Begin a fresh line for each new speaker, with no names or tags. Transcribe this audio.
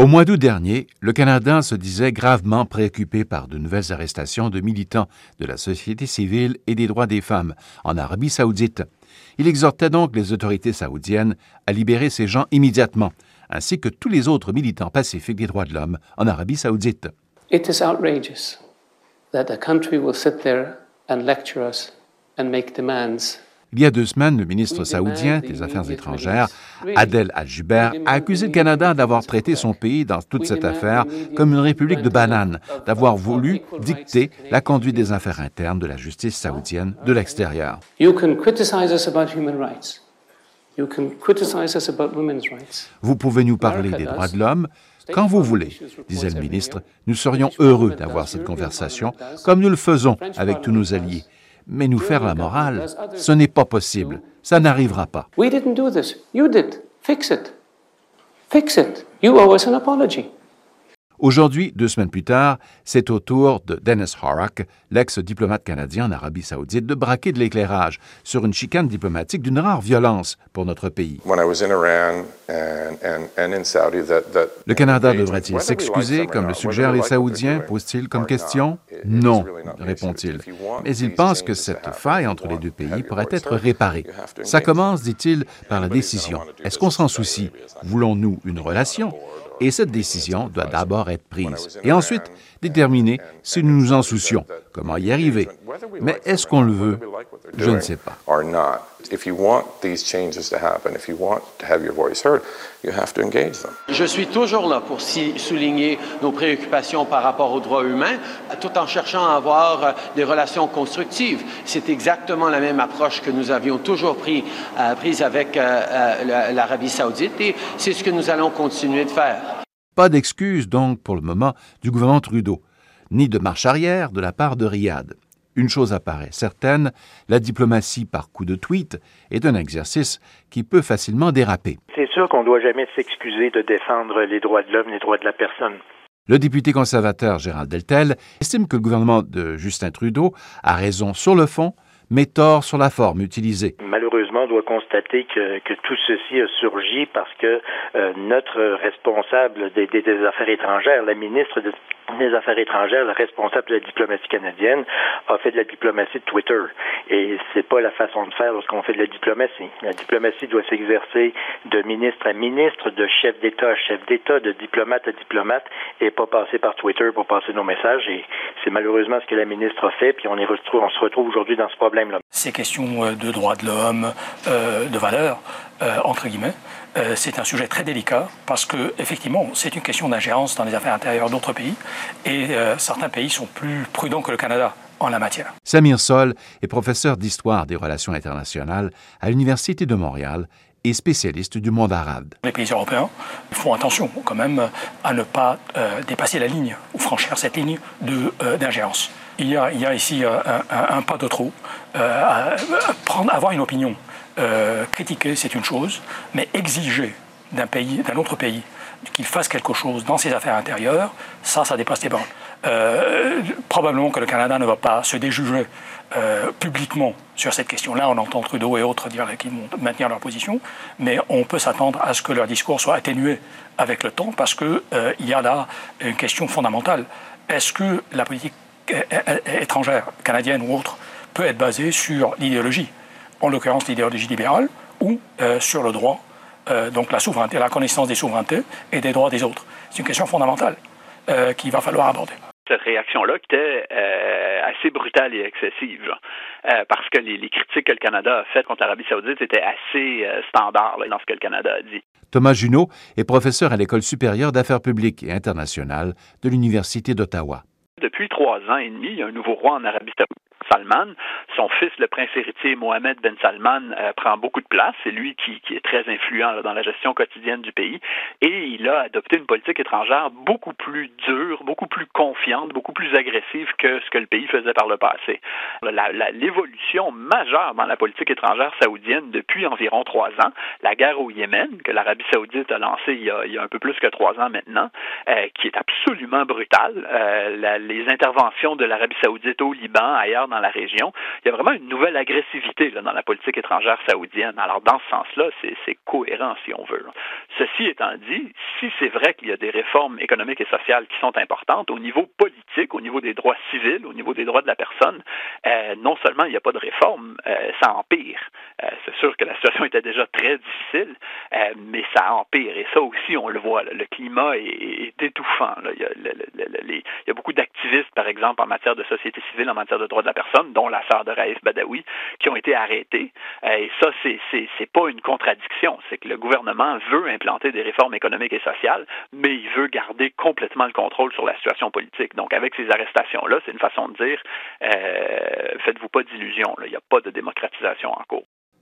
Au mois d'août dernier, le Canada se disait gravement préoccupé par de nouvelles arrestations de militants de la société civile et des droits des femmes en Arabie saoudite. Il exhortait donc les autorités saoudiennes à libérer ces gens immédiatement, ainsi que tous les autres militants pacifiques des droits de l'homme en Arabie saoudite.
It is outrageous that a country will sit there and lecture us and make demands
il y a deux semaines, le ministre saoudien des Affaires étrangères, Adel Al-Juber, a accusé le Canada d'avoir traité son pays dans toute cette affaire comme une république de bananes, d'avoir voulu dicter la conduite des affaires internes de la justice saoudienne de l'extérieur. Vous pouvez nous parler des droits de l'homme quand vous voulez, disait le ministre. Nous serions heureux d'avoir cette conversation, comme nous le faisons avec tous nos alliés. Mais nous faire la morale, ce n'est pas possible. Ça n'arrivera pas.
We didn't do this. You did. Fix it. Fix it. You owe us an apology.
Aujourd'hui, deux semaines plus tard, c'est au tour de Dennis Horak, l'ex-diplomate canadien en Arabie saoudite, de braquer de l'éclairage sur une chicane diplomatique d'une rare violence pour notre pays. Le Canada devrait-il s'excuser, comme le suggèrent les Saoudiens, pose-t-il comme question? Non, répond-il. Mais il pense que cette faille entre les deux pays pourrait être réparée. Ça commence, dit-il, par la décision. Est-ce qu'on s'en soucie? Voulons-nous une relation? Et cette décision doit d'abord être prise et ensuite déterminer si nous nous en soucions, comment y arriver? Mais est-ce qu'on le veut? Je ne sais pas.
Je suis toujours là pour souligner nos préoccupations par rapport aux droits humains, tout en cherchant à avoir euh, des relations constructives. C'est exactement la même approche que nous avions toujours pris, euh, prise avec euh, l'Arabie saoudite et c'est ce que nous allons continuer de faire.
Pas d'excuses donc pour le moment du gouvernement Trudeau, ni de marche arrière de la part de Riyad. Une chose apparaît certaine, la diplomatie par coup de tweet est un exercice qui peut facilement déraper.
C'est sûr qu'on ne doit jamais s'excuser de défendre les droits de l'homme, les droits de la personne.
Le député conservateur Gérald Deltel estime que le gouvernement de Justin Trudeau a raison sur le fond, mais tort sur la forme utilisée.
Doit constater que, que tout ceci a surgi parce que euh, notre responsable des, des, Affaires étrangères, la ministre de des Affaires étrangères, le responsable de la diplomatie canadienne, a fait de la diplomatie de Twitter. Et c'est pas la façon de faire lorsqu'on fait de la diplomatie. La diplomatie doit s'exercer de ministre à ministre, de chef d'État à chef d'État, de diplomate à diplomate, et pas passer par Twitter pour passer nos messages. Et c'est malheureusement ce que la ministre a fait, puis on, est retrouve, on se retrouve aujourd'hui dans ce problème-là.
Ces questions euh, de droits de l'homme, de valeurs, euh, entre guillemets, euh, c'est un sujet très délicat parce que effectivement c'est une question d'ingérence dans les affaires intérieures d'autres pays et euh, certains pays sont plus prudents que le Canada en la matière.
Samir Sol est professeur d'histoire des relations internationales à l'Université de Montréal et spécialiste du monde arabe.
Les pays européens font attention quand même à ne pas euh, dépasser la ligne ou franchir cette ligne d'ingérence. il, y a, il y a ici un, un, pas de trop. À, prendre, avoir une opinion euh, critiquer, c'est une chose, mais exiger d'un pays, d'un autre pays, qu'il fasse quelque chose dans ses affaires intérieures, ça, ça dépasse les bornes. Euh, probablement que le Canada ne va pas se déjuger euh, publiquement sur cette question-là. On entend Trudeau et autres dire qu'ils vont maintenir leur position, mais on peut s'attendre à ce que leur discours soit atténué avec le temps parce qu'il euh, y a là une question fondamentale. Est-ce que la politique étrangère, canadienne ou autre, peut être basée sur l'idéologie? En l'occurrence l'idéologie libérale, ou euh, sur le droit, euh, donc la souveraineté, la connaissance des souverainetés et des droits des autres. C'est une question fondamentale euh, qu'il va falloir aborder
cette réaction-là qui était euh, assez brutale et excessive, euh, parce que les, les, critiques que le Canada a faites contre l'Arabie saoudite étaient assez euh, standards là, dans ce que le Canada a dit.
Thomas Junot est professeur à l'École supérieure d'affaires publiques et internationales de l'Université d'Ottawa.
Depuis trois ans et demi, il y a un nouveau roi en Arabie saoudite Salman. Son fils, le prince héritier Mohamed Ben Salman, euh, prend beaucoup de place. C'est lui qui, est très influent dans la gestion quotidienne du pays. Et il a adopté une politique étrangère beaucoup plus dure, beaucoup plus confiante, beaucoup plus agressive que ce que le pays faisait par le passé. L'évolution majeure dans la politique étrangère saoudienne depuis environ trois ans, la guerre au Yémen, que l'Arabie saoudite a lancée il y a, un peu plus que trois ans maintenant, euh, qui est absolument brutale. Euh, les interventions de l'Arabie saoudite au Liban, ailleurs dans la région. Il y a vraiment une nouvelle agressivité là, dans la politique étrangère saoudienne. Alors, dans ce sens-là, c'est cohérent, si on veut. Ceci étant dit, si c'est vrai qu'il y a des réformes économiques et sociales qui sont importantes, au niveau politique, au niveau des droits civils, au niveau des droits de la personne, euh, non seulement il n'y a pas de réforme, euh, ça empire. Euh, c'est sûr que la situation était déjà très difficile, euh, mais ça empire. Et ça aussi, on le voit. le climat est, étouffant. Il, y a, il, y a, beaucoup d'activistes, par exemple, en matière de société civile, en matière de droits de la personne, dont la sœur de Raïf Badawi, qui ont été arrêtés. et ça, c'est pas une contradiction. C'est que le gouvernement veut implanter des réformes économiques et sociales, mais il veut garder complètement le contrôle sur la situation politique. Donc, avec ces arrestations-là, c'est une façon de dire euh, faites-vous pas d'illusions. Il n'y a pas de démocratisation en cours.